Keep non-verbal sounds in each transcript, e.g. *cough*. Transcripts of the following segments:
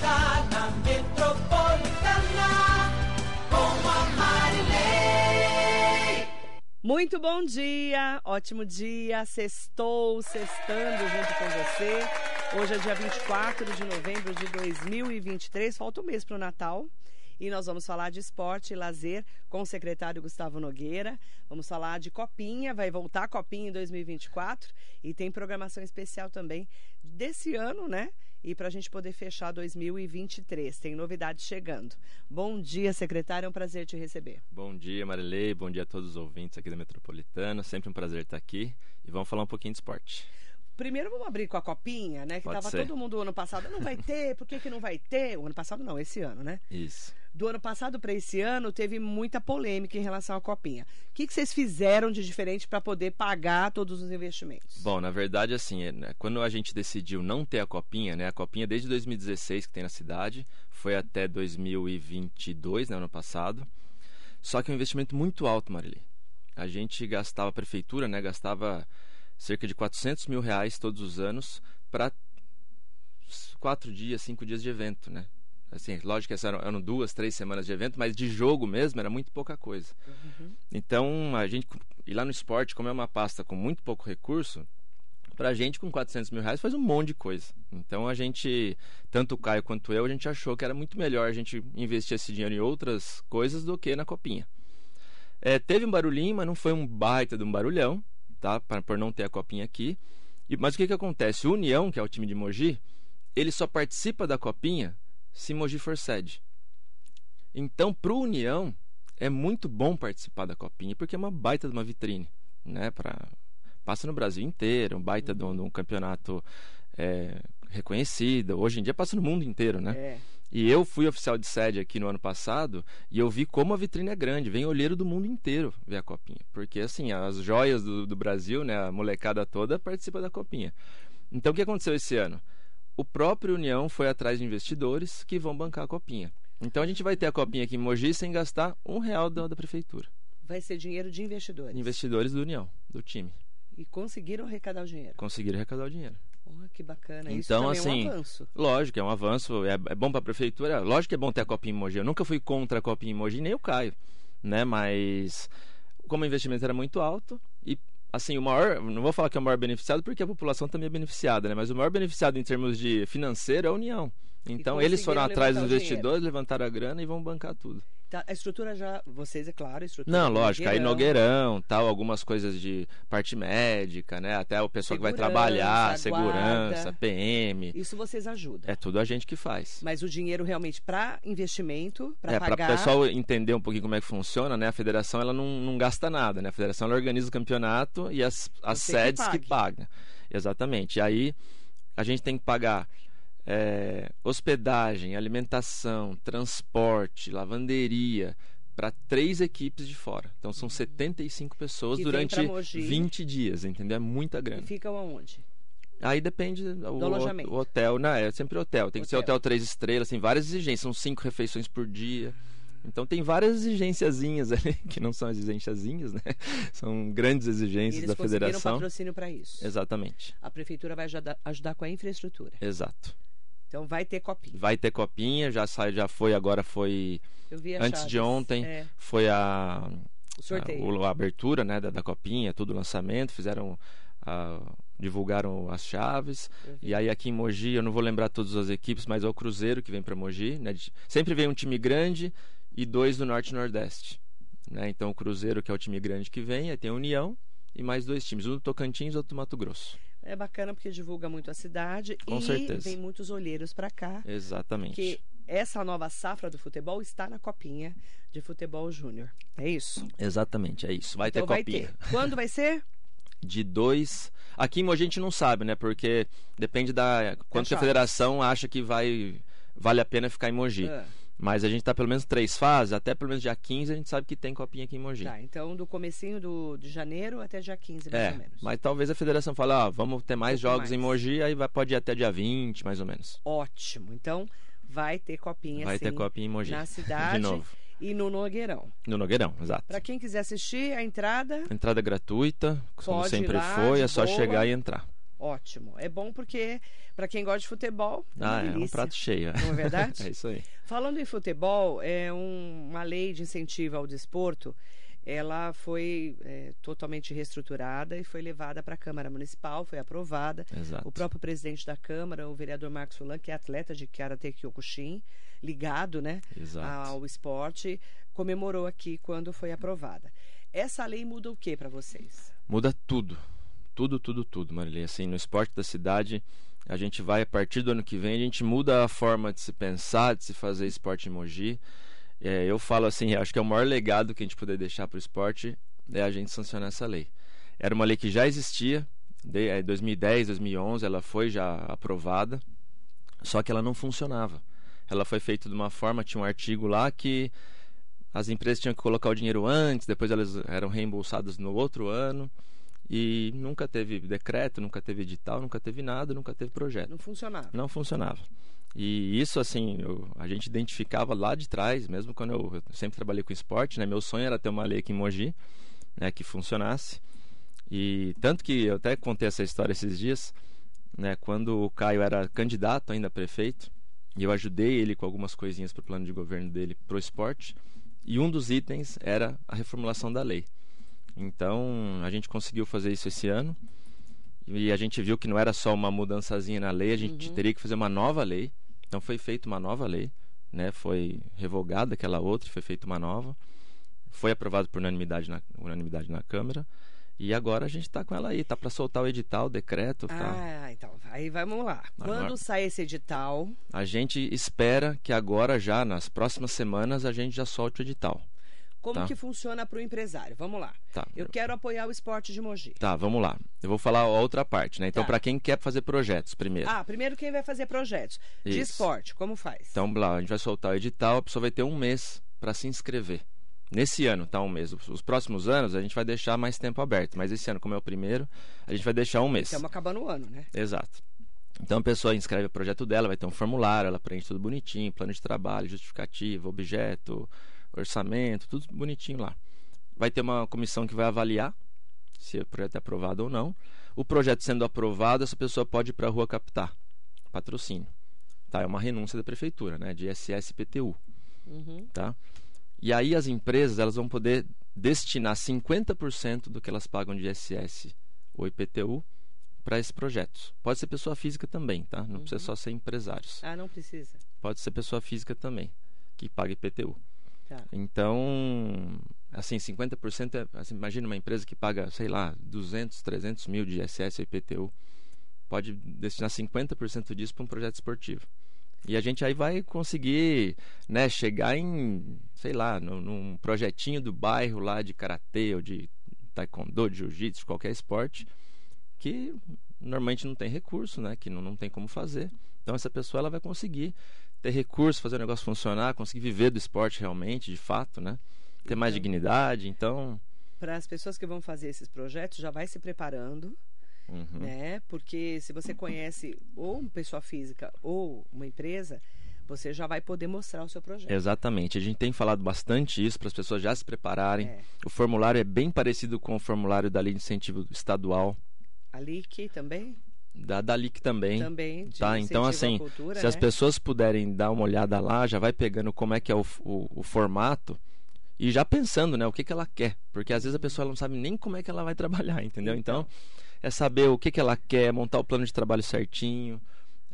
está na Metropolitana com a Marilei. Muito bom dia, ótimo dia, sextou, sextando junto com você. Hoje é dia 24 de novembro de 2023, falta um mês para o Natal. E nós vamos falar de esporte e lazer com o secretário Gustavo Nogueira. Vamos falar de Copinha, vai voltar a Copinha em 2024 e tem programação especial também desse ano, né? E para a gente poder fechar 2023, tem novidades chegando. Bom dia, secretário, é um prazer te receber. Bom dia, Marilei, bom dia a todos os ouvintes aqui da Metropolitana, sempre um prazer estar aqui e vamos falar um pouquinho de esporte. Primeiro vamos abrir com a copinha, né? Que Pode tava ser. todo mundo ano passado, não vai ter, por que, que não vai ter? O ano passado não, esse ano, né? Isso. Do ano passado para esse ano teve muita polêmica em relação à copinha. O que, que vocês fizeram de diferente para poder pagar todos os investimentos? Bom, na verdade, assim, é, né, quando a gente decidiu não ter a copinha, né? A copinha desde 2016 que tem na cidade, foi até 2022, né? Ano passado. Só que é um investimento muito alto, Marilei. A gente gastava, a prefeitura, né? Gastava cerca de 400 mil reais todos os anos para quatro dias, cinco dias de evento, né? Assim, lógico que eram, eram duas, três semanas de evento, mas de jogo mesmo era muito pouca coisa. Então, a gente, e lá no esporte, como é uma pasta com muito pouco recurso, pra gente com 400 mil reais faz um monte de coisa. Então a gente, tanto o Caio quanto eu, a gente achou que era muito melhor a gente investir esse dinheiro em outras coisas do que na copinha. É, teve um barulhinho, mas não foi um baita de um barulhão, tá? Pra- por não ter a copinha aqui. E- mas o que que acontece? O União, que é o time de Mogi, ele só participa da copinha se Mogi for sede. Então, pro União, é muito bom participar da copinha, porque é uma baita de uma vitrine, né? Pra, passa no Brasil inteiro, um baita de um, de um campeonato é, reconhecido. Hoje em dia passa no mundo inteiro, né? É. E eu fui oficial de sede aqui no ano passado e eu vi como a vitrine é grande. Vem olheiro do mundo inteiro ver a copinha. Porque, assim, as joias do, do Brasil, né, a molecada toda participa da copinha. Então, o que aconteceu esse ano? O próprio União foi atrás de investidores que vão bancar a copinha. Então, a gente vai ter a copinha aqui em Mogi sem gastar um real da, da prefeitura. Vai ser dinheiro de investidores. Investidores do União, do time. E conseguiram arrecadar o dinheiro. Conseguiram arrecadar o dinheiro. Oh, que bacana. Isso Então, é assim, um avanço. Lógico, é um avanço, é, é bom para a prefeitura. Lógico que é bom ter a Copinha em Mogi. Eu nunca fui contra a Copinha em Mogi, nem o Caio, né? Mas como o investimento era muito alto assim, o maior, não vou falar que é o maior beneficiado porque a população também é beneficiada, né? Mas o maior beneficiado em termos de financeiro é a União. Então eles foram atrás dos investidores, levantaram a grana e vão bancar tudo. Tá, a estrutura já, vocês, é claro, a estrutura Não, lógico, aí Nogueirão. Tal, algumas coisas de parte médica, né? Até o pessoal que vai Segurança, trabalhar, guarda. segurança, PM. Isso vocês ajudam. É tudo a gente que faz. Mas o dinheiro realmente para investimento, para É, para pagar. o pessoal entender um pouquinho como é que funciona, né? A federação ela não, não gasta nada, né? A federação ela organiza o campeonato e as, as Você que sedes que, pague. pagam. Exatamente. E aí a gente tem que pagar é, hospedagem, alimentação, transporte, lavanderia para três equipes de fora. Então são 75 pessoas Que durante pra Mogi. 20 dias, entendeu? É muita E grana. ficam aonde? Aí depende do, o, alojamento. o hotel, não, é sempre hotel. Tem que ser Hotel. hotel três estrelas, tem várias exigências, são cinco refeições por dia. Então tem várias exigênciazinhas *laughs* ali, que não são exigênciazinhas, né? *laughs* São grandes E exigências eles da conseguiram federação. patrocínio para isso. Exatamente. A prefeitura vai ajudar, ajudar com a infraestrutura. Exato. Então vai ter copinha. Vai ter copinha, já sai, já foi, agora foi Eu vi a antes de Chaves. ontem, É, foi a o sorteio. a, a abertura, né, da, da copinha, tudo lançamento, fizeram a- divulgaram as chaves. Vi. E aí aqui em Mogi, eu não vou lembrar todas as equipes, mas é o Cruzeiro que vem para Mogi, né? de- Sempre vem um time grande e dois do Norte e Nordeste, né? Então o Cruzeiro que é o time grande que vem, aí tem a União e mais dois times, um do Tocantins e outro do Mato Grosso. É bacana porque divulga muito a cidade Com e certeza. vem muitos olheiros para cá. Exatamente. Porque essa nova safra do futebol está na copinha de futebol júnior. É isso? Exatamente, é isso. Vai então ter vai copinha. ter. Quando vai ser? *laughs* de dois. Aqui em Mogi a gente não sabe, né? Porque depende da quanto que a chave. federação acha que vai vale a pena ficar em Mogi. Ah, Mas a gente tá pelo menos três fases, até pelo menos dia 15 a gente sabe que tem copinha aqui em Mogi. tá, então do comecinho do, de janeiro até dia 15, mais É, ou menos. mas talvez a federação fale, ó, vamos ter mais Um jogos em mais. Mogi, aí vai, pode ir até dia 20, mais ou menos. Ótimo. Então vai ter copinha vai sim, ter copinha em Mogi. na *laughs* cidade De novo. e no Nogueirão. No Nogueirão, exato. Para quem quiser assistir, a entrada Entrada gratuita, como sempre lá, foi, é só boa. chegar e entrar. Ótimo. É bom porque, para quem gosta de futebol, é Ah, é um delícia. prato cheio. Não é verdade? *laughs* é isso aí. Falando em futebol, é um- uma lei de incentivo ao desporto. Ela foi é, totalmente reestruturada e foi levada para a Câmara Municipal, foi aprovada. Exato. O próprio presidente da Câmara, o vereador Marcos Fulan, que é atleta de Karate Kyokushin, ligado né, Exato. ao esporte, comemorou aqui quando foi aprovada. Essa lei muda o que para vocês? Muda tudo. Tudo, tudo, tudo, Marília. Assim, no esporte da cidade, a gente vai, a partir do ano que vem, a gente muda a forma de se pensar, de se fazer esporte em Mogi. É, eu falo assim, acho que é o maior legado que a gente puder deixar para o esporte é a gente sancionar essa lei. Era uma lei que já existia, de, é, 2010, 2011, ela foi já aprovada, só que ela não funcionava. Ela foi feita de uma forma, tinha um artigo lá que as empresas tinham que colocar o dinheiro antes, depois elas eram reembolsadas no outro ano. E nunca teve decreto, nunca teve edital, nunca teve nada, nunca teve projeto. Não funcionava. Não funcionava. E isso, assim, eu- a gente identificava lá de trás, mesmo quando eu, eu sempre trabalhei com esporte, né? Meu sonho era ter uma lei aqui em Mogi, né? Que funcionasse. E tanto que eu até contei essa história esses dias, né? Quando o Caio era candidato ainda a prefeito, e eu ajudei ele com algumas coisinhas para o plano de governo dele pro esporte, e um dos itens era a reformulação da lei. Então, a gente conseguiu fazer isso esse ano. E a gente viu que não era só uma mudançazinha na lei, a gente Uhum. teria que fazer uma nova lei. Então foi feita uma nova lei, né? Foi revogada aquela outra, foi feita uma nova. Foi aprovado por unanimidade na, unanimidade na Câmara. E agora a gente está com ela aí, tá para soltar o edital, o decreto, tá. Ah, então, aí vamos lá. Agora- Quando sai esse edital, A gente espera que agora já nas próximas semanas a gente já solte o edital. Como Tá. que funciona para o empresário? Vamos lá. Tá. Eu quero apoiar o esporte de Mogi. Tá, vamos lá. Eu vou falar a outra parte, né? Então, Tá. para quem quer fazer projetos primeiro. Ah, primeiro quem vai fazer projetos de Isso. esporte, como faz? Então, lá, a gente vai soltar o edital, a pessoa vai ter um mês para se inscrever. Nesse ano, tá um mês. Os os próximos anos a gente vai deixar mais tempo aberto, mas esse ano, como é o primeiro, a gente vai deixar um mês. Estamos acabando o ano, né? Exato. Então a pessoa inscreve o projeto dela, vai ter um formulário, ela preenche tudo bonitinho, plano de trabalho, justificativa, objeto, orçamento, tudo bonitinho lá. Vai ter uma comissão que vai avaliar se o projeto é aprovado ou não. O projeto sendo aprovado, essa pessoa pode ir para a rua captar patrocínio. Tá? É uma renúncia da prefeitura, né? De ISS e PTU Uhum. tá? E aí as empresas elas vão poder destinar 50% do que elas pagam de ISS ou IPTU para esses projetos. Pode ser pessoa física também, tá? Não precisa só ser empresários. Ah, não precisa. Pode ser pessoa física também que paga IPTU. Tá. Então, assim, 50% é, assim, imagina uma empresa que paga, sei lá, 200, 300 mil de ISS ou IPTU. Pode destinar 50% disso para um projeto esportivo. E a gente aí vai conseguir, né, chegar em, sei lá, num, num projetinho do bairro lá de karatê ou de taekwondo, de jiu-jitsu, qualquer esporte, que normalmente não tem recurso, né, que não, não tem como fazer. Então essa pessoa ela vai conseguir ter recurso, fazer o negócio funcionar, conseguir viver do esporte realmente, de fato, né? Ter mais Então- dignidade, então, Para as pessoas que vão fazer esses projetos, já vai se preparando, uhum. né? Porque se você conhece ou uma pessoa física ou uma empresa, você já vai poder mostrar o seu projeto. Exatamente. A gente tem falado bastante isso para as pessoas já se prepararem. É. O formulário é bem parecido com o formulário da Lei de Incentivo Estadual, A LIC também, da, da LIC também. também. Tá, então, assim, cultura, Se as né? pessoas puderem dar uma olhada lá, já vai pegando como é que é o, o, o formato e já pensando, né, o que, que ela quer. Porque às vezes a pessoa não sabe nem como é que ela vai trabalhar, entendeu? Então, é saber o que, que ela quer, montar o plano de trabalho certinho,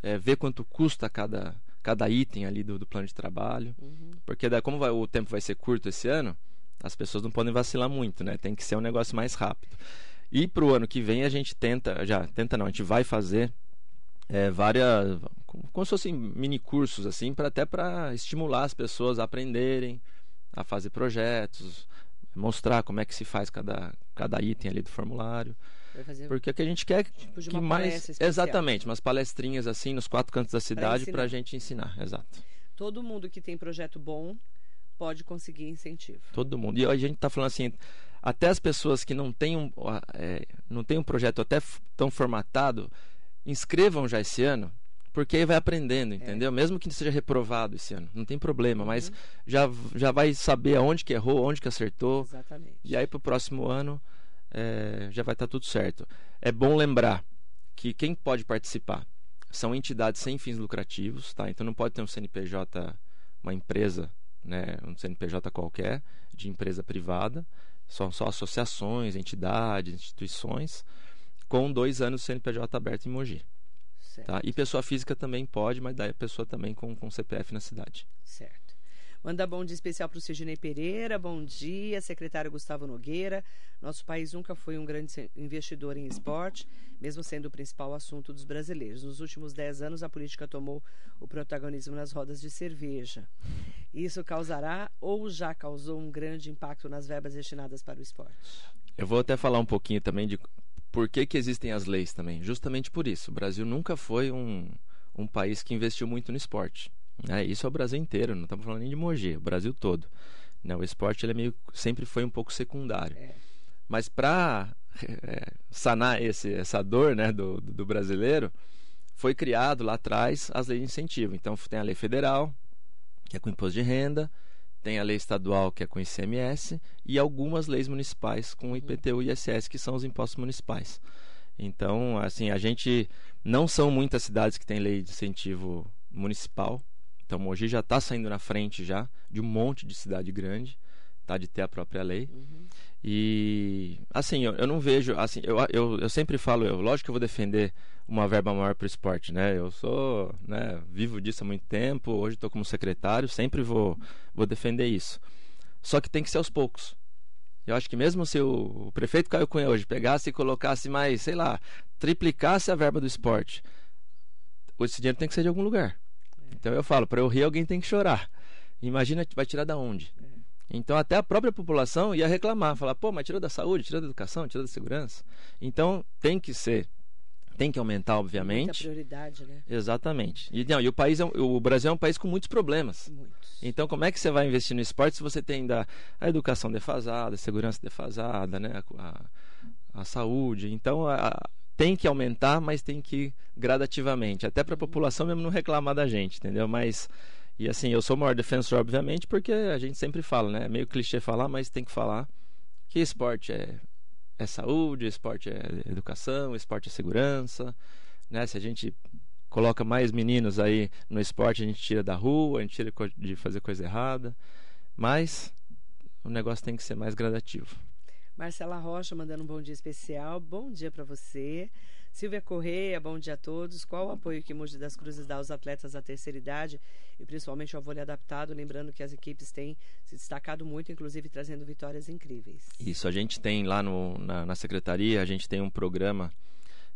é, ver quanto custa cada, cada item ali do, do plano de trabalho. Uhum. Porque daí, como vai- o tempo vai ser curto esse ano, as pessoas não podem vacilar muito, né? Tem que ser um negócio mais rápido. E para o ano que vem a gente tenta, já tenta não, a gente vai fazer é, várias, como, se fossem mini cursos assim, para até para estimular as pessoas a aprenderem a fazer projetos, mostrar como é que se faz cada, cada item ali do formulário. Porque o que a gente quer tipo de que mais exatamente, umas palestrinhas assim nos quatro cantos da cidade para a gente ensinar, exato. Todo mundo que tem projeto bom pode conseguir incentivo. Todo mundo. E a gente está falando assim, até as pessoas que não têm um, é, não têm um projeto até tão formatado, inscrevam já esse ano, porque aí vai aprendendo, É. entendeu? Mesmo que seja reprovado esse ano, não tem problema, mas Uhum. já, já vai saber aonde que errou, onde que acertou, Exatamente. e aí para o próximo ano é, já vai estar tudo certo. É bom lembrar que quem pode participar são entidades sem fins lucrativos, tá? Então não pode ter um CNPJ, uma empresa, né, um CNPJ qualquer, de empresa privada. São só associações, entidades, instituições, com dois anos de CNPJ aberto em Mogi. Certo. Tá? E pessoa física também pode, mas daí a pessoa também com, com CPF na cidade. Certo. Manda bom dia especial para o Sidney Pereira, bom dia, secretário Gustavo Nogueira. Nosso país nunca foi um grande investidor em esporte, mesmo sendo o principal assunto dos brasileiros. Nos últimos 10 anos, a política tomou o protagonismo nas rodas de cerveja. Isso causará ou já causou um grande impacto nas verbas destinadas para o esporte? Eu vou até falar um pouquinho também de por que, que existem as leis também. Justamente por isso. O Brasil nunca foi um, um país que investiu muito no esporte. Né? Isso é o Brasil inteiro, não estamos falando nem de Mogi, é o Brasil todo. Né? O esporte ele é meio, sempre foi um pouco secundário. É. Mas para sanar esse, essa dor né, do, do brasileiro, foi criado lá atrás as leis de incentivo. Então tem a lei federal, que é com imposto de renda, tem a lei estadual, que é com ICMS, e algumas leis municipais com IPTU e ISS, que são os impostos municipais. Então, assim, a gente não são muitas cidades que têm lei de incentivo municipal. Então, Mogi já está saindo na frente já de um monte de cidade grande, tá, de ter a própria lei. E assim, eu, eu não vejo, assim, eu, eu, eu sempre falo, eu, lógico que eu vou defender uma verba maior para o esporte, né? Eu sou, né, vivo disso há muito tempo, hoje estou como secretário, sempre vou, vou defender isso. Só que tem que ser aos poucos. Eu acho que mesmo se o, o prefeito Caio Cunha hoje pegasse e colocasse mais, sei lá, triplicasse a verba do esporte, esse dinheiro tem que ser de algum lugar. Então eu falo, para eu rir alguém tem que chorar. Imagina, vai tirar da onde? Então até a própria população ia reclamar, falar, pô, mas tirou da saúde, tirou da educação, tirou da segurança. Então tem que ser, tem que aumentar, Muita obviamente. prioridade, né? Exatamente. E, não, e o país, é o Brasil é um país com muitos problemas. Muitos. Então como é que você vai investir no esporte se você tem ainda a educação defasada, a segurança defasada, né, a, a- a saúde? Então a- tem que aumentar, mas tem que ir gradativamente, até para a população mesmo não reclamar da gente, entendeu? Mas e assim, eu sou o maior defensor, obviamente, porque a gente sempre fala, né? É meio clichê falar, mas tem que falar que esporte é, é saúde, esporte é educação, esporte é segurança, né? Se a gente coloca mais meninos aí no esporte, a gente tira da rua, a gente tira de fazer coisa errada, mas o negócio tem que ser mais gradativo. Marcela Rocha mandando um bom dia especial. Bom dia para você. Silvia Correia, bom dia a todos. Qual o apoio que Mogi das Cruzes dá aos atletas da terceira idade e principalmente ao vôlei adaptado? Lembrando que as equipes têm se destacado muito, inclusive trazendo vitórias incríveis. Isso, a gente tem lá no, na, na secretaria, a gente tem um programa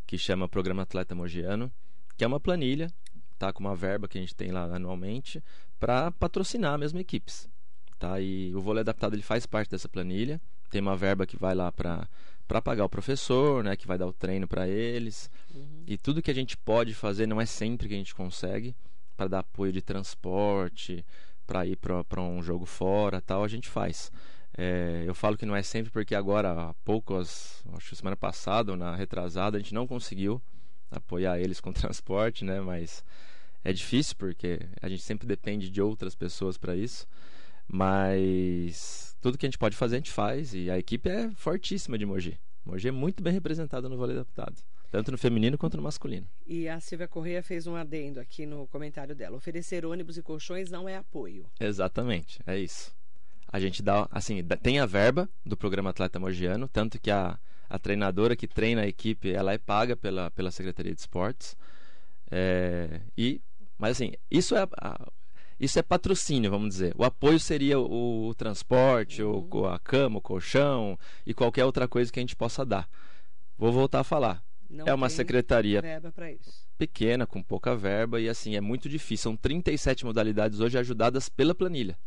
que chama Programa Atleta Mogiano, que é uma planilha, tá, com uma verba que a gente tem lá anualmente, para patrocinar mesmo equipes. Tá? E o vôlei adaptado ele faz parte dessa planilha, tem uma verba que vai lá para para pagar o professor, né, que vai dar o treino para eles. E tudo que a gente pode fazer não é sempre que a gente consegue para dar apoio de transporte, para ir para um jogo fora, tal, a gente faz. É, eu falo que não é sempre porque agora há pouco, as- acho que semana passada ou na retrasada, a gente não conseguiu apoiar eles com *laughs* transporte, né? Mas é difícil porque a gente sempre depende de outras pessoas para isso. Mas tudo que a gente pode fazer, a gente faz. E a equipe é fortíssima de Mogi. Mogi é muito bem representada no vôlei adaptado. Tanto no feminino quanto no masculino. E a Silvia Correia fez um adendo aqui no comentário dela. Oferecer ônibus e colchões não é apoio. Exatamente, é isso. A gente dá, assim, tem a verba do programa Atleta Mogiano, tanto que a, a treinadora que treina a equipe, ela é paga pela, pela Secretaria de Esportes. É, e, mas assim, isso é, a- isso é patrocínio, vamos dizer. O apoio seria o, o transporte, o, co- a cama, o colchão e qualquer outra coisa que a gente possa dar. Vou voltar a falar. Não é uma secretaria pequena, com pouca verba, e assim, é muito difícil. São 37 modalidades hoje ajudadas pela planilha.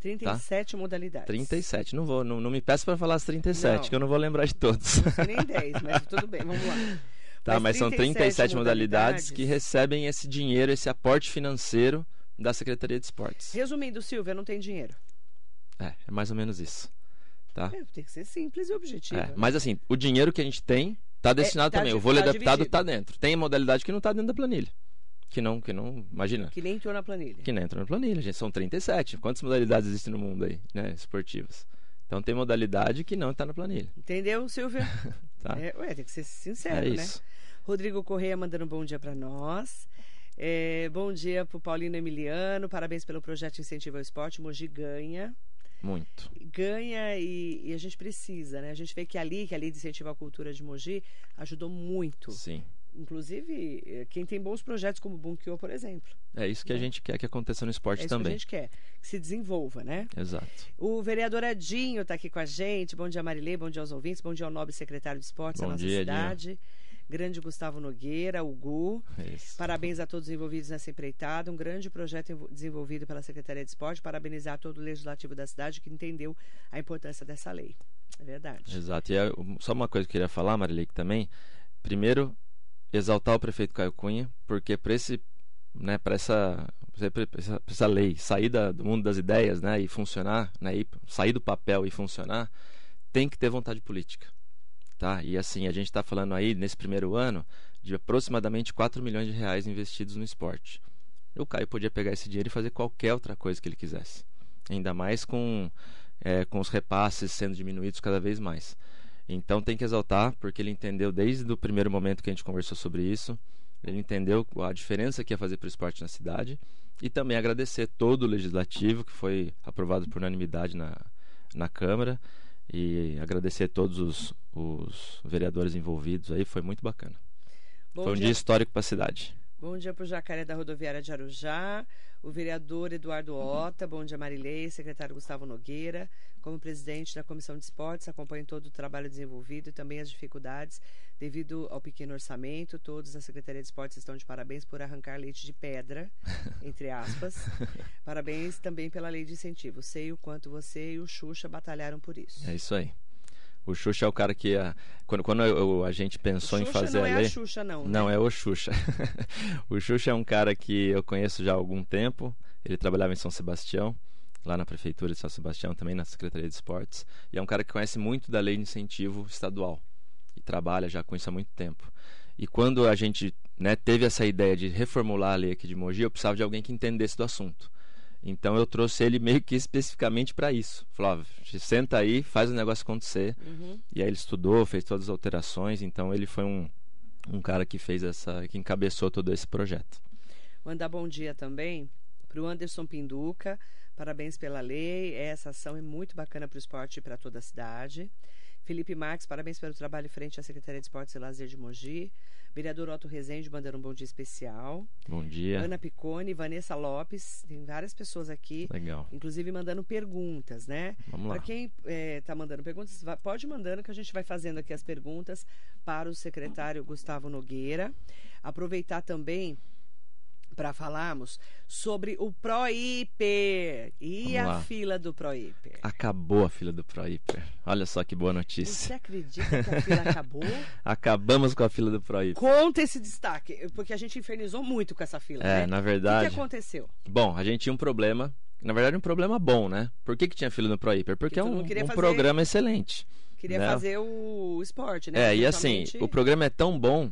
37 modalidades. 37. Não vou, não, não me peço para falar as 37, Não. que eu não vou lembrar de. Não sei nem 10, *laughs* mas tudo bem, vamos lá. tá, mas, são 37 modalidades, que recebem esse dinheiro, esse aporte financeiro da Secretaria de Esportes. Resumindo, Silvia, não tem dinheiro. É, é mais ou menos isso. Tá? É, tem que ser simples e objetivo. É, né? mas assim, o dinheiro que a gente tem tá destinado tá também. di- O vôlei tá adaptado dividido. tá dentro. Tem modalidade que não tá dentro da planilha. Que não, que não, imagina. Que nem entrou na planilha. que não entra na planilha, gente. São 37. Quantas modalidades existem no mundo aí, né? Esportivas. Então tem modalidade que não está na planilha. Entendeu, Silvia? *laughs* Tá? É, ué, tem que ser sincero, É né? isso. Rodrigo Correia mandando um bom dia para nós. É, bom dia para o Paulino Emiliano. Parabéns pelo projeto Incentivo ao Esporte. Mogi ganha. Muito. Ganha e, e a gente precisa, né? A gente vê que ali, que a Lei de Incentivo à Cultura de Mogi, ajudou muito. Sim. Inclusive, eh, quem tem bons projetos como o Bunkyo, por exemplo. É isso que a Né? gente quer que aconteça no esporte É isso que a também. gente quer. Que se desenvolva, né? Exato. O vereador Adinho está aqui com a gente. Bom dia, Marilei. Bom dia aos ouvintes. Bom dia ao nobre secretário de esportes da Bom nossa dia, cidade. Grande Gustavo Nogueira, o Gu. Isso. Parabéns a todos os envolvidos nessa empreitada. Um grande projeto envol- desenvolvido pela Secretaria de Esporte. Parabenizar todo o legislativo da cidade que entendeu a importância dessa lei. É verdade. Exato. E só uma coisa que eu queria falar, Marilei, que também. Primeiro, exaltar o prefeito Caio Cunha, porque para esse, né, para essa, essa, essa lei sair da- do mundo das ideias, né, e funcionar, né, e sair do papel e funcionar, tem que ter vontade política, tá? E assim, a gente está falando aí nesse primeiro ano de aproximadamente 4 milhões de reais investidos no esporte. O Caio podia pegar esse dinheiro e fazer qualquer outra coisa que ele quisesse, ainda mais com é, com os repasses sendo diminuídos cada vez mais. Então tem que exaltar, porque ele entendeu desde o primeiro momento que a gente conversou sobre isso, ele entendeu a diferença que ia fazer para o esporte na cidade e também agradecer todo o legislativo que foi aprovado por unanimidade na, na Câmara e agradecer todos os, os vereadores envolvidos aí, foi muito bacana. Bom foi um dia, dia, histórico para a cidade. Bom dia para o Jacaré da Rodoviária de Arujá. O vereador Eduardo Ota. Bom dia, Marilei. Secretário Gustavo Nogueira. Como presidente da Comissão de Esportes, acompanho todo o trabalho desenvolvido e também as dificuldades devido ao pequeno orçamento. Todos na Secretaria de Esportes estão de parabéns por arrancar leite de pedra, *laughs* entre aspas. Parabéns também pela lei de incentivo. Sei o quanto você e o Xuxa batalharam por isso. É isso aí. O Xuxa é o cara que. ah, quando quando eu- a gente pensou em fazer não a é lei. a Xuxa, não. Não, né? é o Xuxa. *laughs* o Xuxa é um cara que eu conheço já há algum tempo. Ele trabalhava em São Sebastião, lá na prefeitura de São Sebastião, também na Secretaria de Esportes. E é um cara que conhece muito da lei de incentivo estadual e trabalha já com isso há muito tempo. E quando a gente né, teve essa ideia de reformular a lei aqui de Mogi, eu precisava de alguém que entendesse do assunto. Então eu trouxe ele meio que especificamente para isso. Ó, senta aí, faz o negócio acontecer. Uhum. E aí ele estudou, fez todas as alterações, então ele foi um, um cara que fez essa, que encabeçou todo esse projeto. Mandar bom dia também para o Anderson Pinduca. Parabéns pela lei. Essa ação é muito bacana para o esporte e para toda a cidade. Felipe Marques, parabéns pelo trabalho frente à Secretaria de Esportes e Lazer de Mogi. Vereador Otto Rezende mandando um bom dia especial. Bom dia. Ana Picone, Vanessa Lopes, tem várias pessoas aqui, Legal. inclusive mandando perguntas, né? Vamos lá. Para quem está mandando perguntas, pode mandando que a gente vai fazendo aqui as perguntas para o secretário Gustavo Nogueira. Aproveitar também para falarmos sobre o Proiper e a fila do Proiper. Acabou a fila do Proiper. Olha só que boa Você notícia. acredita que a fila *laughs* acabou? Acabamos com a fila do Proiper. Conta esse destaque, porque a gente infernizou muito com essa fila, É, né? na O que, verdade. que aconteceu? Bom, a gente tinha um problema. Na verdade, um problema bom, né? Por que, que tinha fila no Proiper? Porque Que é um, um fazer- programa excelente. Queria Não. fazer o esporte, né? É, e assim, o programa é tão bom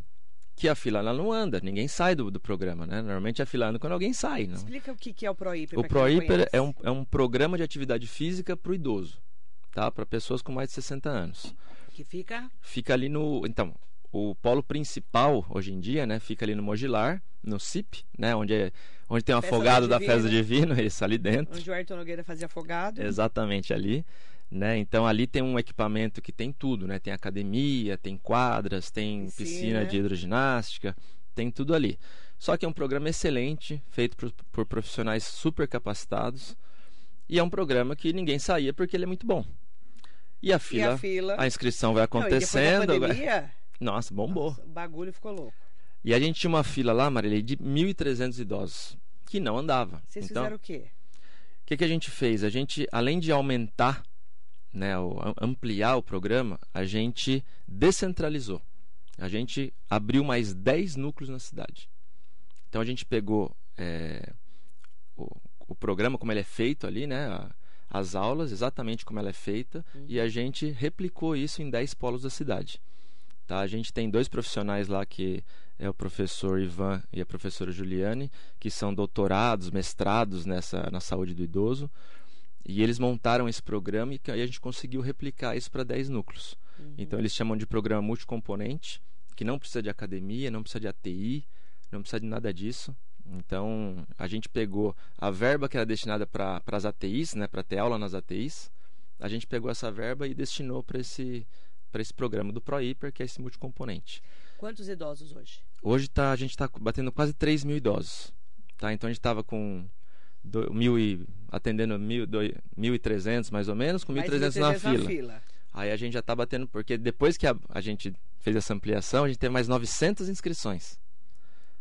que a fila ela não anda, ninguém sai do, do programa, né? Normalmente a fila anda quando alguém sai. Não? Explica o que, que é o Proiper. O conhece. é um, é um programa de atividade física para o idoso, tá? Para pessoas com mais de 60 anos. Que fica. Fica ali no. Então, o polo principal hoje em dia, né? Fica ali no Mogilar, no CIP, né? Onde, é, onde tem o do afogado da. Festa Divino, *laughs* isso ali dentro. Onde o Ayrton Nogueira fazia afogado. Exatamente ali. Né? Então ali tem um equipamento que tem tudo, né? Tem academia, tem quadras, tem Piscina. piscina, de hidroginástica, tem tudo ali. Só que é um programa excelente, feito por, por profissionais super capacitados. E é um programa que ninguém saía porque ele é muito bom. E a E fila, a fila. a inscrição vai Não, e acontecendo. agora- pandemia, *laughs* Nossa, bombou. nossa, o bagulho ficou louco. E a gente tinha uma fila lá, Marília, de 1.300 idosos que não andava. Vocês então, fizeram o quê? o que, que a gente fez? A gente, além de aumentar, né, ampliar o programa, a gente descentralizou. A gente abriu mais 10 núcleos na cidade. Então a gente pegou é, o, o programa, como ele é feito ali, né, a- as aulas, exatamente como ela é feita, e a gente replicou isso em 10 polos da cidade. Tá? A gente tem dois profissionais lá que é o professor Ivan e a professora Juliane, que são doutorados, mestrados nessa na saúde do idoso. E eles montaram esse programa e a gente conseguiu replicar isso para 10 núcleos. Então eles chamam de programa multicomponente. que não precisa de academia, não precisa de ATI, não precisa de nada disso. Então, a gente pegou a verba que era destinada para as ATIs, né, para ter aula nas ATIs, a gente pegou essa verba e destinou para esse, esse programa do ProHiper, que é esse multicomponente. Quantos idosos hoje? Hoje tá, a gente está batendo quase 3 mil idosos. Tá? Então, a gente estava com do, mil e, atendendo 1.300 mais ou menos, com 1.300 na, fila. fila. Aí a gente já está batendo, porque depois que a, a gente fez essa ampliação, a gente teve mais 900 inscrições.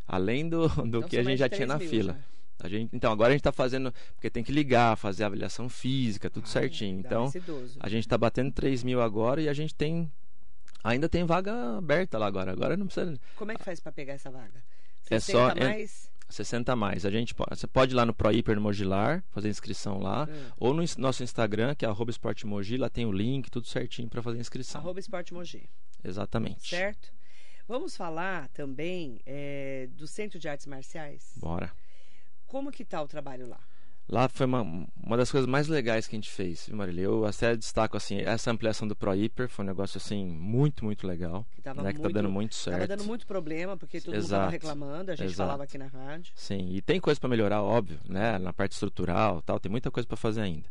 Além do, do Então que a gente já 3 tinha na mil fila. já. A gente, então, agora a gente está fazendo, porque tem que ligar, fazer a avaliação física, tudo Ah, certinho. Então, a gente está batendo 3 mil agora e a gente tem. Ainda tem vaga aberta lá agora. Agora não precisa. Como é que faz para pegar essa vaga? É 60 só- é- mais? 60 a mais. A gente pode, você pode ir lá no ProHiper no Mogilar, fazer inscrição lá. Hum. Ou no nosso Instagram, que é arroba Esporte Mogi, lá tem o link, tudo certinho para fazer inscrição. Arroba Esporte Mogi, Exatamente. certo? Vamos falar também é, do Centro de Artes Marciais. Bora. Como que tá o trabalho lá? Lá foi uma, uma das coisas mais legais que a gente fez, viu, Marília? Eu até destaco assim, essa ampliação do ProHiper foi um negócio assim muito, muito legal. Que tava né, que tá muito- dando muito certo. Tava dando muito problema, porque todo mundo tava Exato. reclamando, a gente Exato. falava aqui na rádio. Sim, e tem coisa para melhorar, óbvio, né? Na parte estrutural, tal, tem muita coisa para fazer ainda.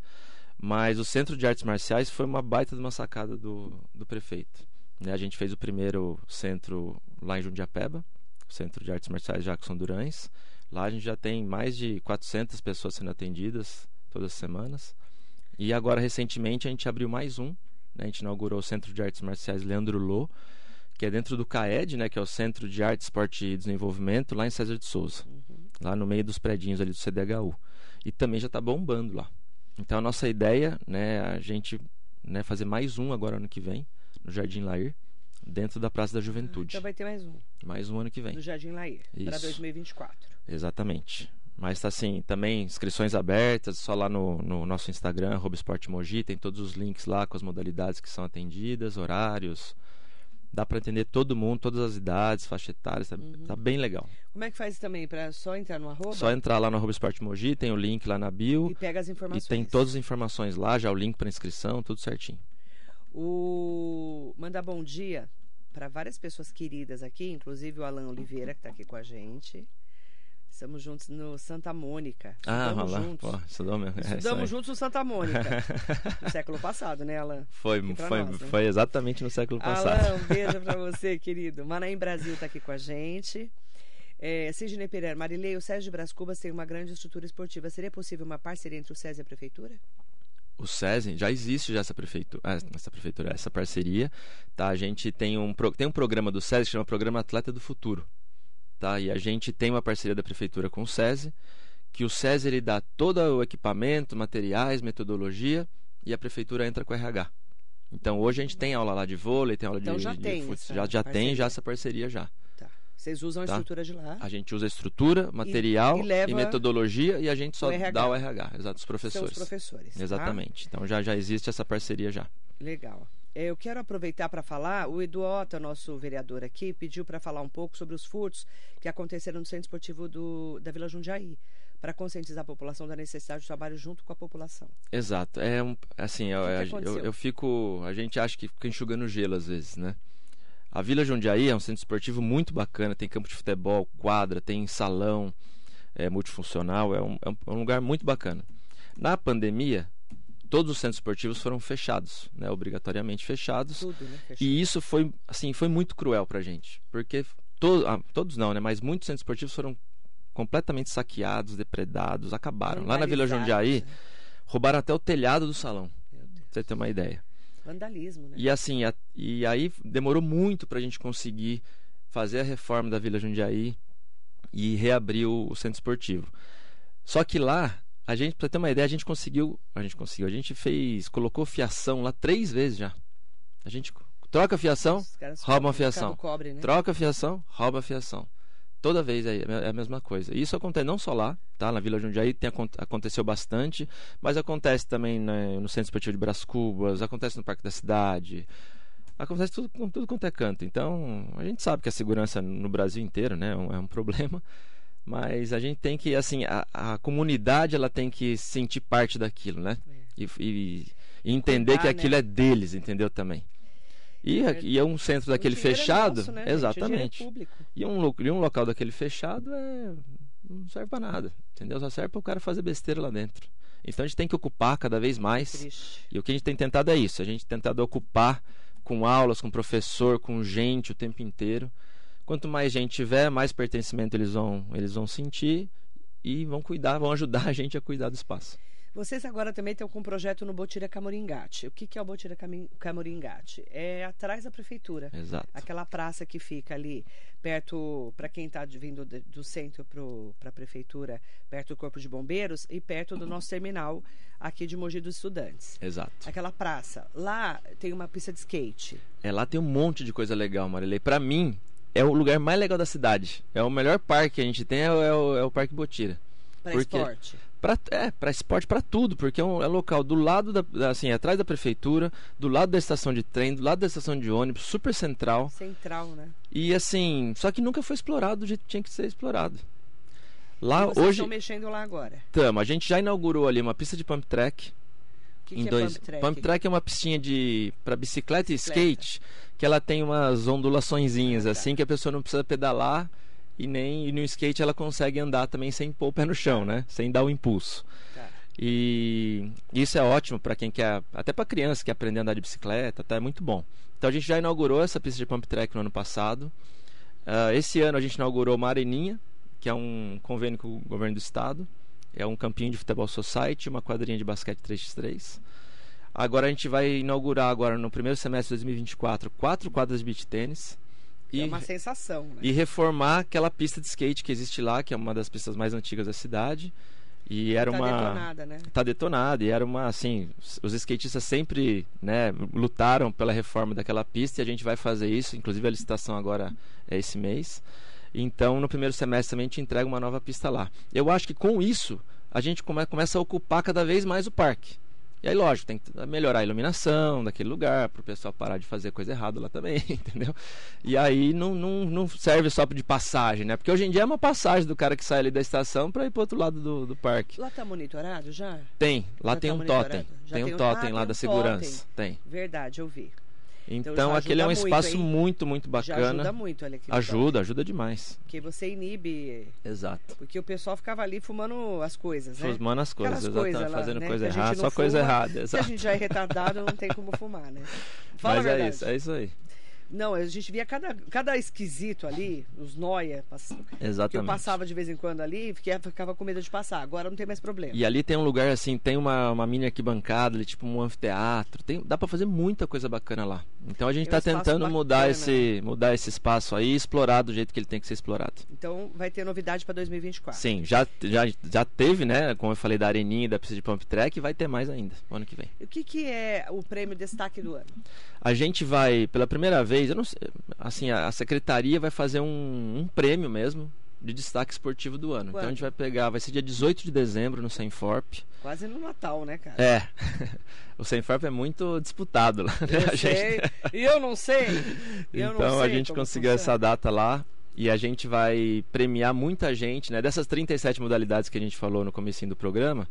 Mas o Centro de Artes Marciais foi uma baita de uma sacada do, do prefeito. Né? A gente fez o primeiro centro lá em Jundiapeba, o Centro de Artes Marciais Jackson Durães. Lá a gente já tem mais de 400 pessoas sendo atendidas todas as semanas. E agora, recentemente, a gente abriu mais um. né? A gente inaugurou o Centro de Artes Marciais Leandro Lô, que é dentro do CAED, né? que é o Centro de Arte, Esporte e Desenvolvimento, lá em César de Souza lá no meio dos predinhos ali do CDHU. E também já está bombando lá. Então a nossa ideia né, é a gente né, fazer mais um agora ano que vem, no Jardim Lair, dentro da Praça da Juventude. Então vai ter mais um, Mais um ano que vem. do Jardim Lair, para Isso. 2024. Exatamente. Mas tá assim, também inscrições abertas, só lá no, no nosso Instagram, Mogi, tem todos os links lá com as modalidades que são atendidas, horários. Dá para atender todo mundo, todas as idades, faixa etária, tá, Uhum. tá bem legal. Como é que faz também? Para só entrar no arroba Só entrar lá no arroba Esporte Mogi, tem o link lá na bio. e pega as E informações. tem todas as informações lá, já o link para inscrição, tudo certinho. O mandar bom dia para várias pessoas queridas aqui, inclusive o Alan Oliveira que está aqui com a gente. Estamos juntos no Santa Mônica. Ah, Estudamos lá, juntos. pô, mesmo. É. Estudamos juntos no Santa Mônica. *laughs* no século passado, né, Alan? Foi, foi, nós, né? foi exatamente no século passado. Alan, um beijo pra você, querido. Manaim Brasil tá aqui com a gente. É, Sidney Pereira, Marilei, o SESI de Brás Cubas tem uma grande estrutura esportiva. Seria possível uma parceria entre o SESI e a Prefeitura? O SESI, já existe já essa prefeitura, ah, essa prefeitura, essa parceria, tá? A gente tem um, tem um programa do SESI que chama Programa Atleta do Futuro, tá? E a gente tem uma parceria da prefeitura com o SESI, que o SESI ele dá todo o equipamento, materiais, metodologia e a prefeitura entra com o RH. Então hoje a gente tem aula lá de vôlei, tem aula Então de, já de tem essa já, já tem já essa parceria já. Tá. Vocês usam a Tá. estrutura de lá. A gente usa estrutura, material e e, leva metodologia e a gente só o dá o RH, exato, os São professores. os professores. tá? Exatamente. Então já, já existe essa parceria já. Legal. É, Eu quero aproveitar para falar, o Eduota, nosso vereador aqui, pediu para falar um pouco sobre os furtos que aconteceram no Centro Esportivo do, da Vila Jundiaí, para conscientizar a população da necessidade de trabalho junto com a população. Exato. É um, assim, eu, eu- eu, fico, a gente acha que fica enxugando gelo às vezes, né? A Vila Jundiaí é um centro esportivo muito bacana, tem campo de futebol, quadra, tem salão é, multifuncional, é um, é um- é um lugar muito bacana. Na pandemia, todos os centros esportivos foram fechados, né? Obrigatoriamente fechados. Tudo, né? Fechado. E isso foi, assim, foi muito cruel pra gente. Porque to, ah, todos não, né? Mas muitos centros esportivos foram completamente saqueados, depredados, acabaram. Lá na Vila Jundiaí, né? roubaram até o telhado do salão. Pra você ter uma ideia. Vandalismo, né? E assim, a- e aí demorou muito pra gente conseguir fazer a reforma da Vila Jundiaí e reabrir o, o centro esportivo. Só que lá, a gente, pra ter uma ideia, a gente conseguiu, a gente conseguiu, a gente fez, colocou fiação lá três vezes já. A gente troca a fiação, rouba ficam fiação. cobre, né? Troca a fiação, rouba a fiação. Toda vez é a mesma coisa. Isso acontece não só lá, tá? Na Vila Jundiaí tem, acon- aconteceu bastante, mas acontece também né, no Centro Esportivo de Brás Cubas, acontece no Parque da Cidade. Acontece tudo, com tudo quanto é canto. Então, a gente sabe que a segurança no Brasil inteiro né, é um- é um problema, mas a gente tem que, assim, a, a comunidade ela tem que sentir parte daquilo, né? É. E, e- e entender que aquilo né? é deles, entendeu também. E, É, e é um centro daquele o dinheiro é fechado. nosso, né, Exatamente. é público. E um, e um local daquele fechado é, não serve pra nada. Entendeu? Só serve para o cara fazer besteira lá dentro. Então a gente tem que ocupar cada vez mais. Triste. E o que a gente tem tentado é isso. A gente tem tentado ocupar com aulas, com professor, com gente o tempo inteiro. Quanto mais gente tiver, mais pertencimento eles vão, eles vão sentir e vão cuidar, vão ajudar a gente a cuidar do espaço. Vocês agora também estão com um projeto no Botira Camoringate. O que, que é o Botira Camoringate? É atrás da prefeitura. Exato. Aquela praça que fica ali perto, para quem está vindo do centro para a prefeitura, perto do Corpo de Bombeiros e perto do nosso terminal aqui de Mogi dos Estudantes. Exato. Aquela praça. Lá tem uma pista de skate. É, lá tem um monte de coisa legal, Marilei. Pra mim, é o lugar mais legal da cidade. É o melhor parque que a gente tem, é o, é o- é Parque Botira. Para Por quê? esporte. Pra, é, para esporte, pra tudo, porque é um é local do lado da, assim, atrás da prefeitura, do lado da estação de trem, do lado da estação de ônibus, super central. Central, né? E assim, só que nunca foi explorado do jeito que tinha que ser explorado. Lá E vocês hoje estão mexendo lá agora. estamos, a gente já inaugurou ali uma pista de pump track. O que, em que é dois, pump track? é uma pistinha de para bicicleta e Bicicleta. skate, que ela tem umas ondulaçõezinhas assim que a pessoa não precisa pedalar e nem e no skate ela consegue andar também sem pôr o pé no chão, né? Sem dar o impulso. Tá. E isso é ótimo para quem quer, até para criança que quer aprender a andar de bicicleta, tá? É muito bom. Então a gente já inaugurou essa pista de pump track no ano passado. Ah, esse ano a gente inaugurou uma areninha, que é um convênio com o governo do estado. É um campinho de futebol society, uma quadrinha de basquete 3x3. Agora a gente vai inaugurar agora no primeiro semestre de 2024 quatro quadras de beach tênis. É uma sensação, né? E reformar aquela pista de skate que existe lá, que é uma das pistas mais antigas da cidade. E era tá uma detonada, né? tá detonada e era uma assim os skatistas sempre né lutaram pela reforma daquela pista e a gente vai fazer isso inclusive a licitação agora é esse mês então no primeiro semestre também a gente entrega uma nova pista lá eu acho que com isso a gente come, começa a ocupar cada vez mais o parque e aí lógico tem que melhorar a iluminação daquele lugar para o pessoal parar de fazer coisa errada lá também *laughs* entendeu e aí não, não, não serve só de passagem né porque hoje em dia é uma passagem do cara que sai ali da estação para ir para outro lado do, do parque Lá tá monitorado já? tem, lá Já tem tá um totem. Tem tem um totem lá da segurança. Tem. Verdade, eu vi. Então, já aquele é um espaço muito, hein? muito, muito Já ajuda bacana. muito, olha aqui. Ajuda, ajuda demais. Porque você inibe. Exato. Porque o pessoal ficava ali fumando as coisas, né? Fumando as coisas, Aquelas exatamente. coisas lá, fazendo né, coisa errada, só coisa fuma, errada. Se a Exato. gente já é retardado, não tem como fumar, né? *laughs* Fala Mas é isso, é isso aí. Não, a gente via cada, cada esquisito ali, os noia, pass- que eu Exatamente. passava de vez em quando ali, fiquei, ficava com medo de passar. Agora não tem mais problema. E ali tem um lugar assim, tem uma, uma mini arquibancada, ali, tipo um anfiteatro. Tem, dá pra fazer muita coisa bacana lá. Então a gente Tem um tá tentando mudar esse, mudar esse espaço aí e explorar do jeito que ele tem que ser explorado. Então vai ter novidade para 2024. Sim, já, já, já teve, né? Como eu falei, da areninha e da pista de pump track, e vai ter mais ainda, no ano que vem. E O que, que é o prêmio destaque do ano? A gente vai, pela primeira vez, eu não sei, assim, a, a secretaria vai fazer um, um prêmio mesmo de destaque esportivo do ano. Então a Quando? gente vai pegar, vai ser dia 18 de dezembro no Senforp. Quase no Natal, né, cara? É. *laughs* o Senforp é muito disputado lá, né? Eu A sei. gente- E eu não sei. Eu não então a sei gente como conseguiu essa funciona. data lá e a gente vai premiar muita gente, né? Dessas 37 modalidades que a gente falou no comecinho do programa,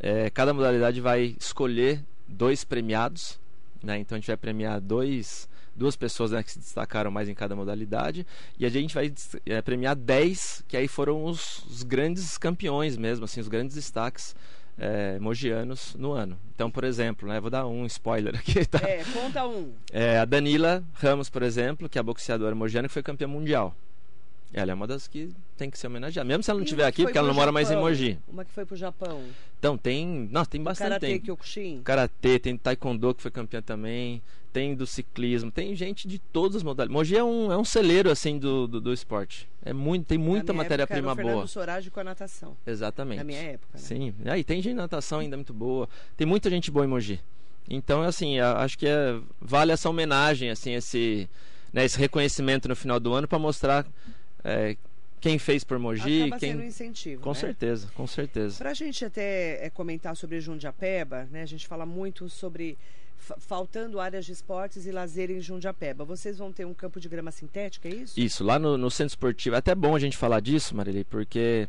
é, cada modalidade vai escolher dois premiados, né? Então a gente vai premiar dois, duas pessoas né, que se destacaram mais em cada modalidade e a gente vai é, premiar 10 que aí foram os, os grandes campeões mesmo, assim, os grandes destaques é, mogianos no ano. Então, por exemplo, né, vou dar um spoiler *laughs* aqui, tá? É, conta um. É, a Danila Ramos, por exemplo, que é a boxeadora mogiana que foi campeã mundial. Ela é uma das que tem que ser homenageada. Mesmo se ela não estiver aqui, porque ela não mora mais em Mogi. Uma que foi pro Japão. Então tem. Nossa, tem bastante. Karatê Tem Kyokushin. karatê, tem taekwondo que foi campeã também. Tem do ciclismo, tem gente de todas as modalidades. Mogi é um, é um celeiro assim do, do, do esporte. É muito, tem muita matéria-prima boa. Fernando Sorage com a natação. Exatamente. Na minha época, né? Sim, aí tem gente de natação ainda muito boa. Tem muita gente boa em Mogi. Então, assim, acho que é, vale essa homenagem, assim, esse, né, esse reconhecimento no final do ano para mostrar é, quem fez por Mogi, Acaba quem sendo um incentivo, com né? certeza, com certeza. Pra gente até é, comentar sobre Jundiapeba, né? A gente fala muito sobre fa- faltando áreas de esportes e lazer em Jundiapeba. Vocês vão ter um campo de grama sintética, é isso? Isso, lá no, no centro esportivo, é até bom a gente falar disso, Marilei, porque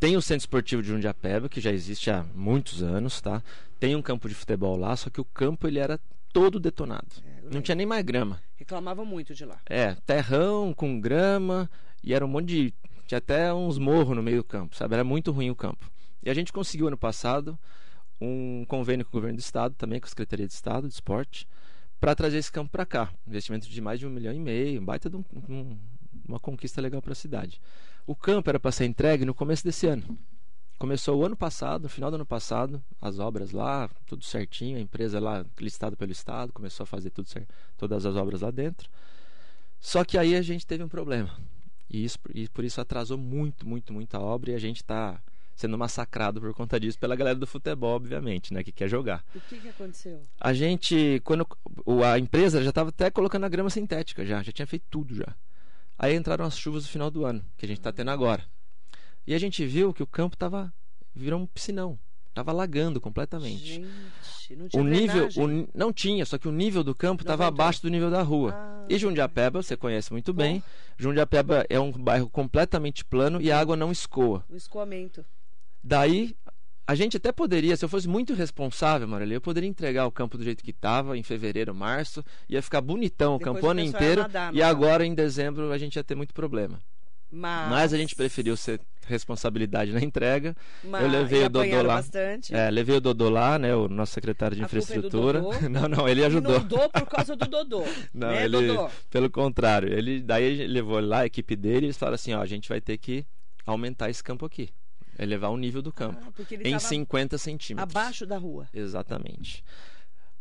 tem o centro esportivo de Jundiapeba, que já existe há muitos anos, tá? Tem um campo de futebol lá, só que o campo ele era todo detonado. É, Não tinha nem mais grama. Reclamavam muito de lá. É, terrão com grama e era um monte de. Tinha até uns morros no meio do campo, sabe? Era muito ruim o campo. E a gente conseguiu ano passado um convênio com o governo do estado, também com a Secretaria de Estado de Esporte, para trazer esse campo para cá. Investimento de mais de um milhão e meio, um baita de um- um- uma conquista legal para a cidade. O campo era para ser entregue no começo desse ano. Começou o ano passado, no final do ano passado, as obras lá, tudo certinho, a empresa lá listada pelo estado começou a fazer tudo certo, todas as obras lá dentro. Só que aí a gente teve um problema. E, isso, e por isso atrasou muito, muito, muito a obra e a gente está sendo massacrado por conta disso pela galera do futebol, obviamente, né, que quer jogar. O que, que aconteceu? A gente, quando a empresa já estava até colocando a grama sintética já, já tinha feito tudo já. Aí entraram as chuvas no final do ano, que a gente está tendo agora. E a gente viu que o campo tava virou um piscinão, tava alagando completamente. Gente, não tinha O nível, o não tinha, só que o nível do campo estava abaixo do nível da rua. Ah. E Jundiapeba, você conhece muito bem. Jundiapeba é um bairro completamente plano e a água não escoa. O escoamento. Daí, a gente até poderia, se eu fosse muito responsável, Marília, eu poderia entregar o campo do jeito que estava em fevereiro, março, ia ficar bonitão o Depois campo o o ano inteiro. nadar E agora, em dezembro, a gente ia ter muito problema. Mas, Mas a gente preferiu ser responsabilidade na entrega. mas, eu levei o Dodô lá. bastante. É, levei o Dodô lá, né, o nosso secretário de A é infraestrutura. Dodô? *laughs* não, não, ele ajudou. Inundou por causa do Dodô. *laughs* Não, né, ele, Dodô? pelo contrário, ele daí ele levou lá a equipe dele e eles falaram assim, ó, a gente vai ter que aumentar esse campo aqui, elevar o nível do campo Ah, porque ele em tava 50 centímetros. abaixo da rua. Exatamente.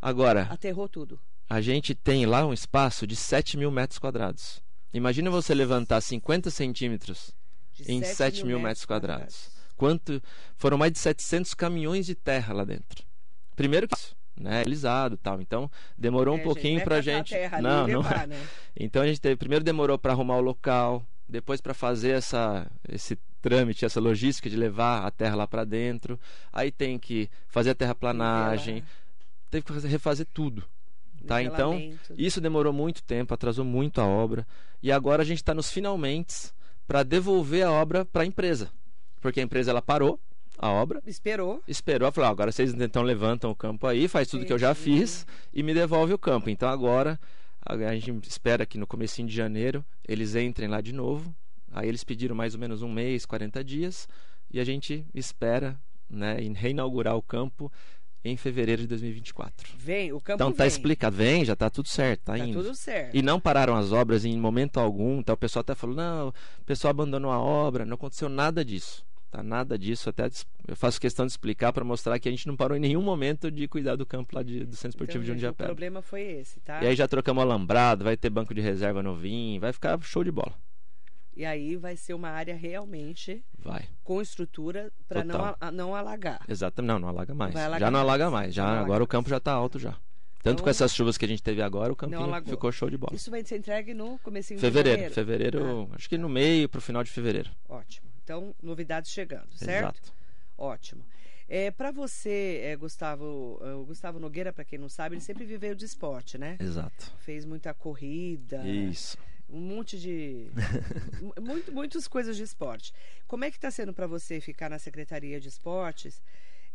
Agora, Aterrou tudo. a gente tem lá um espaço de 7 mil metros quadrados. Imagina você levantar 50 centímetros De em 7 7 mil metros quadrados. Quanto foram mais de 700 caminhões de terra lá dentro. Primeiro que isso, né, realizado, tal. Então demorou um É, pouquinho gente, pra vai catar a gente. terra não, não. levar, né? Então a gente teve, primeiro demorou para arrumar o local, depois para fazer essa esse trâmite, essa logística de levar a terra lá para dentro. Aí tem que fazer a terraplanagem, teve que fazer- refazer tudo. Tá, então isso demorou muito tempo, atrasou muito a obra. E agora a gente está nos finalmente para devolver a obra para a empresa. Porque a empresa ela parou a obra, Esperou. esperou, falou: "Ah, agora vocês então levantam o campo aí, faz tudo que eu já Entendi. fiz e me devolve o campo. Então agora a gente espera que no comecinho de janeiro eles entrem lá de novo. Aí eles pediram mais ou menos um mês, 40 dias, e a gente espera né, em reinaugurar o campo em fevereiro de 2024. Vem, o campo Então tá vem. explicado, vem, já tá tudo certo, tá, Tá indo. tudo certo. E não pararam as obras em momento algum. Então o pessoal até falou: não, o pessoal abandonou a obra. Não aconteceu nada disso. Tá? Nada disso. Até eu faço questão de explicar para mostrar que a gente não parou em nenhum momento de cuidar do campo lá de- do Centro Esportivo Então, de gente, o Jundiapeba. problema foi esse, tá? E aí já trocamos alambrado, vai ter banco de reserva novinho, vai ficar show de bola. E aí vai ser uma área realmente Vai. com estrutura para não, a- não alagar. Exatamente. Não, não alaga mais. Alagar já não alaga mais. Já, Não alaga agora o campo já tá alto já. Tanto Então, com essas chuvas que a gente teve agora, o campinho ficou show de bola. Isso vai ser entregue no comecinho Fevereiro, de fevereiro, janeiro. acho que no meio pro final de fevereiro. Ótimo. Então, novidades chegando, certo? Exato. Ótimo. É, para você, é, Gustavo, é, o Gustavo Nogueira, para quem não sabe, ele sempre viveu de esporte, né? Exato. Fez muita corrida, Isso. Um monte de. *laughs* mu- muito, muitas coisas de esporte. Como é que está sendo para você ficar na Secretaria de Esportes,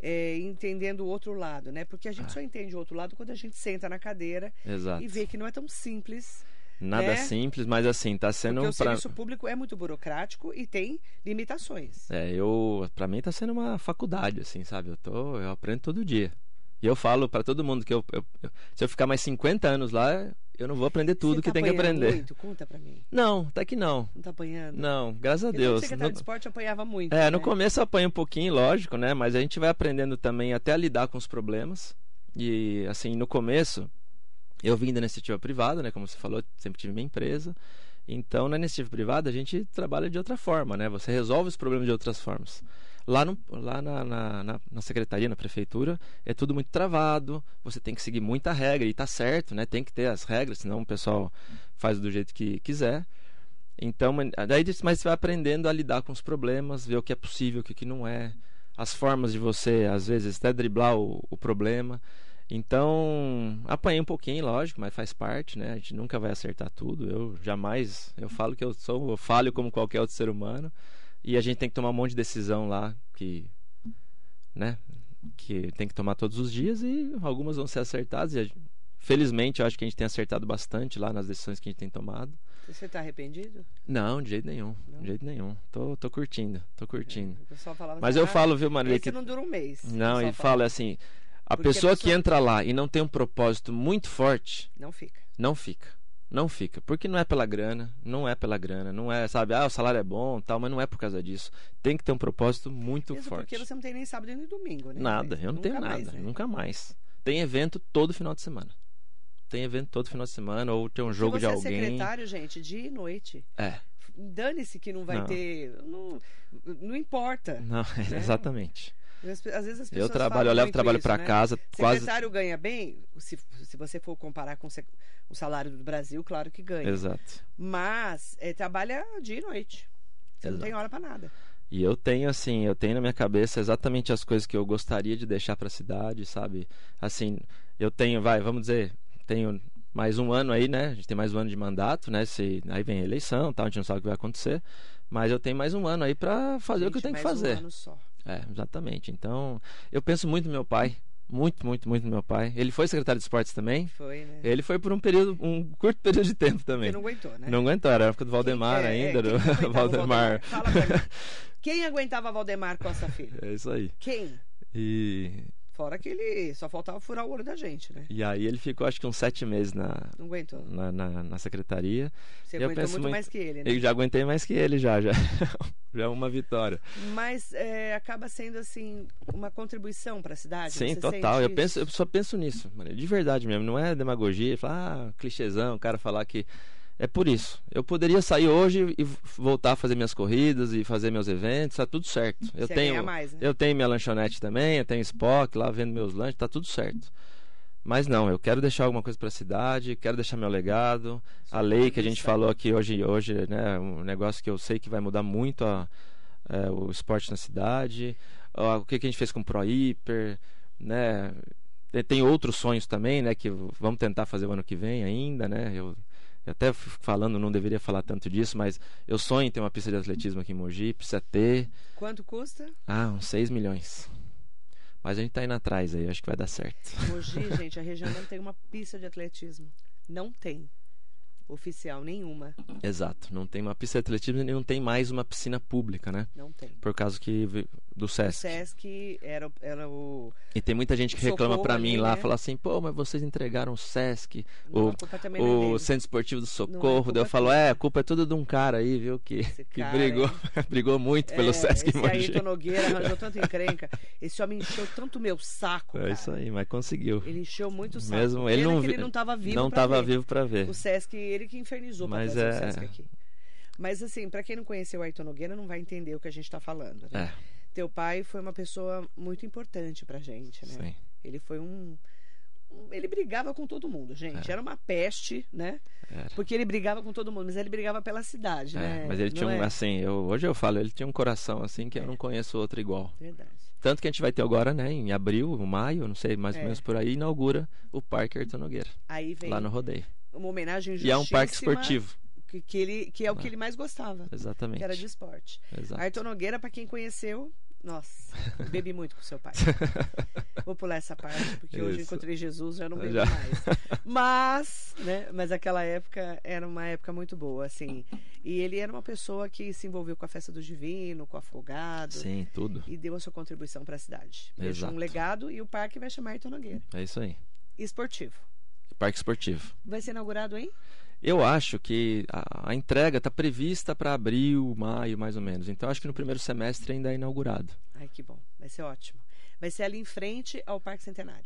é, entendendo o outro lado, né? Porque a gente só entende o outro lado quando a gente senta na cadeira Exato. e vê que não é tão simples. Nada né? simples, mas assim, tá sendo Porque o pra... serviço público é muito burocrático e tem limitações. É, eu, pra mim tá sendo uma faculdade, assim, sabe? Eu tô, eu aprendo todo dia. E eu falo pra todo mundo que eu, eu- eu- se eu ficar mais 50 anos lá, eu não vou aprender tudo Você que tá tem que aprender. Muito? Conta pra mim. Não, até que não. Não tá apanhando? Não, graças a Deus. secretário No- de esporte apanhava muito. É, no né? começo eu apanho um pouquinho, lógico, né? Mas a gente vai aprendendo também até a lidar com os problemas. E, assim, no começo, eu vim da iniciativa privada, né? Como você falou, sempre tive minha empresa. Então, na iniciativa privada, a gente trabalha de outra forma, né? Você resolve os problemas de outras formas. Lá, no, lá na, na, na- na secretaria, na prefeitura, é tudo muito travado, você tem que seguir muita regra, e tá certo, né? Tem que ter as regras, senão o pessoal faz do jeito que quiser. Então, daí, mas você vai aprendendo a lidar com os problemas, ver o que é possível, o que que não é, as formas de você, às vezes, até driblar o, o problema. Então, apanhei um pouquinho, lógico, mas faz parte, né? A gente nunca vai acertar tudo. Eu jamais, eu falo que eu sou, eu falho como qualquer outro ser humano, e a gente tem que tomar um monte de decisão lá que, né? Que tem que tomar todos os dias e algumas vão ser acertadas e Felizmente, eu acho que a gente tem acertado bastante lá nas decisões que a gente tem tomado. Você está arrependido? Não, de jeito nenhum. Não? De jeito nenhum. Tô, tô curtindo, tô curtindo. Pessoal falava Mas assim, eu "Ah, falo, viu, Marília, Esse que não dura um mês. Não, e fala assim, a Porque a pessoa que pessoa- entra lá e não tem um propósito muito forte, Não fica. não fica. Não fica. Porque não é pela grana, não é pela grana, não é, sabe, ah, o salário é bom, tal, mas não é por causa disso. Tem que ter um propósito muito Mesmo forte. porque você não tem nem sábado nem domingo, né? Nada, eu não Nunca tenho mais, nada, né? nunca mais. Tem evento todo final de semana. Tem evento todo final de semana ou tem um jogo você de alguém. é secretário, gente, dia e noite. É. Dane-se que não vai Não. ter. Não, não importa. Não, *laughs* exatamente. Às, vezes as Eu pessoas trabalho, falam eu levo trabalho pra né? casa quase Secretário ganha bem, se, se você for comparar com o salário do Brasil, claro que ganha. Exato. Mas é, trabalha dia e noite. Você não Exato. tem hora pra nada. E eu tenho assim, eu tenho na minha cabeça exatamente as coisas que eu gostaria de deixar para a cidade, sabe? Assim, eu tenho, vai, vamos dizer, tenho mais um ano aí, né? A gente tem mais um ano de mandato, né? Se aí vem a eleição, tal, a gente não sabe o que vai acontecer, mas eu tenho mais um ano aí para fazer o que eu Gente, tenho que fazer. Um ano só. É, exatamente. Então, eu penso muito no meu pai, muito, muito, muito no meu pai. Ele foi secretário de esportes também. Foi, né? Ele foi por um período, um curto período de tempo também. Você não aguentou, né? Não aguentou, era a época do Valdemar Quem- é, ainda, é, quem aguentava *laughs* o Valdemar. Fala pra mim. Quem aguentava Valdemar Costa Filho? *laughs* É isso aí. Quem? E, Fora que ele só faltava furar o olho da gente, né? e aí ele ficou acho que uns sete meses na, Não aguentou. na, na, na secretaria. Você Eu aguentou muito, muito- mais que ele, né? Eu já aguentei mais que ele já, já. *laughs* já é uma vitória. Mas é, acaba sendo, assim, uma contribuição para a cidade? Sim, total. Eu penso, eu só penso nisso, Maria, de verdade mesmo. Não é demagogia, falar, ah, clichêzão, o cara falar que. É por isso. Eu poderia sair hoje e voltar a fazer minhas corridas e fazer meus eventos, tá tudo certo. Eu Você tenho, ganha mais, né? eu tenho minha lanchonete também, eu tenho Spock lá vendo meus lanches, tá tudo certo. Mas não, eu quero deixar alguma coisa para a cidade, quero deixar meu legado. A lei que a gente contribuição. falou aqui hoje, hoje, né, um negócio que eu sei que vai mudar muito a, é, o esporte na cidade. O que, que a gente fez com o Pro Hiper, né? Tem- Tem outros sonhos também, né, que vamos tentar fazer o ano que vem ainda, né? Eu, eu até falando, não deveria falar tanto disso, mas eu sonho em ter uma pista de atletismo aqui em Mogi, precisa ter, Quanto custa? ah, uns 6 milhões. Mas a gente tá indo atrás aí, acho que vai dar certo. Mogi, gente, a região não tem uma pista de atletismo. Não tem. Oficial nenhuma. Exato, não tem uma pista de atletismo e não tem mais uma piscina pública, né? Não tem. Por causa que do O SESC. Sesc era, o- era o. E tem muita gente que reclama pra mim ali, lá, né? fala assim, pô, mas vocês entregaram o SESC, Não, o, é o. Centro Esportivo do é Socorro. Daí eu falo, é, a culpa é tudo de um cara aí, viu, que, que brigou, *laughs* brigou muito pelo É, SESC esse em Mogi. Ayrton Nogueira arranjou *laughs* tanta encrenca. Esse homem encheu tanto meu saco. É cara. isso aí, mas conseguiu. Ele encheu muito o saco. Mesmo ele não vi- ele não estava vivo. não tava ver. vivo pra ver. O Sesc, ele que infernizou pra Mas trazer é- o Sesc aqui. Mas assim, pra quem não conheceu o Ayrton Nogueira, não vai entender o que a gente tá falando. Né? É, Teu pai foi uma pessoa muito importante pra gente, né? sim. Ele foi um. Ele brigava com todo mundo, gente. É. Era uma peste, né? Era. Porque ele brigava com todo mundo, mas ele brigava pela cidade, É, né? mas ele tinha Não um, é? assim, eu, hoje eu falo, ele tinha um coração assim que eu É. não conheço outro igual. Verdade. Tanto que a gente vai ter agora, né, em abril, maio, não sei, mais ou É. menos por aí, inaugura o Parque Ayrton Nogueira, Aí vem lá no rodeio. Uma homenagem E é um parque esportivo. Que, que ele, que é o que ele mais gostava, Exatamente. que era de esporte. Exato. Ayrton Nogueira, pra quem conheceu, nossa, bebi muito com seu pai. *laughs* Vou pular essa parte, porque hoje eu Isso. encontrei Jesus, já não bebo Já. mais. Mas, né, mas aquela época era uma época muito boa, assim. E ele era uma pessoa que se envolveu com a festa do divino, com o afogado. Sim, tudo. E deu a sua contribuição para a cidade. Deixou um Exato. legado e o parque vai chamar Ayrton Nogueira. É isso aí. Esportivo. Parque esportivo. Vai ser inaugurado aí? Eu acho que a, a entrega está prevista para abril, maio, mais ou menos. Então acho que no primeiro semestre ainda é inaugurado. Ai, que bom. Vai ser ótimo. Vai ser ali em frente ao Parque Centenário.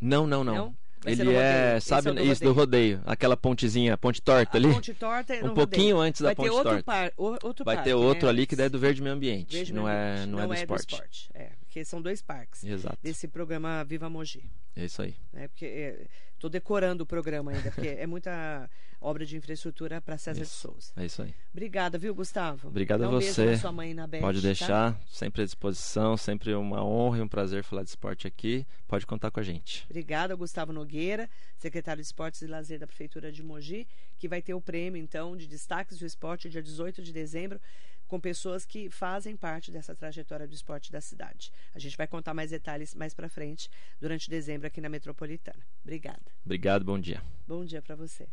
Não, não, não. Não? Ele é, sabe, é do isso do rodeio, aquela pontezinha, ponte torta A ali. ponte torta é um pouquinho antes da Vai ponte ter outro, torta. par, outro Vai parque, ter outro né? ali que é do verde meio ambiente, Verde não Meio é, Ambiente. não, é do esporte. É, porque são dois parques Exato. desse programa Viva Mogi. É isso aí. Né? Porque tô decorando o programa ainda, porque é muita obra de infraestrutura para César de Isso. Souza. É isso aí. Obrigada, viu, Gustavo? Obrigado Dá a um beijo você. na sua mãe na Beth, Pode tá? deixar, sempre à disposição, sempre uma honra e um prazer falar de esporte aqui. Pode contar com a gente. Obrigada, Gustavo Nogueira, secretário de Esportes e Lazer da Prefeitura de Mogi, que vai ter o prêmio, então, de destaques do esporte, dia 18 de dezembro, com pessoas que fazem parte dessa trajetória do esporte da cidade. A gente vai contar mais detalhes mais para frente durante dezembro aqui na Metropolitana. Obrigada. Obrigado, bom dia. Bom dia para você.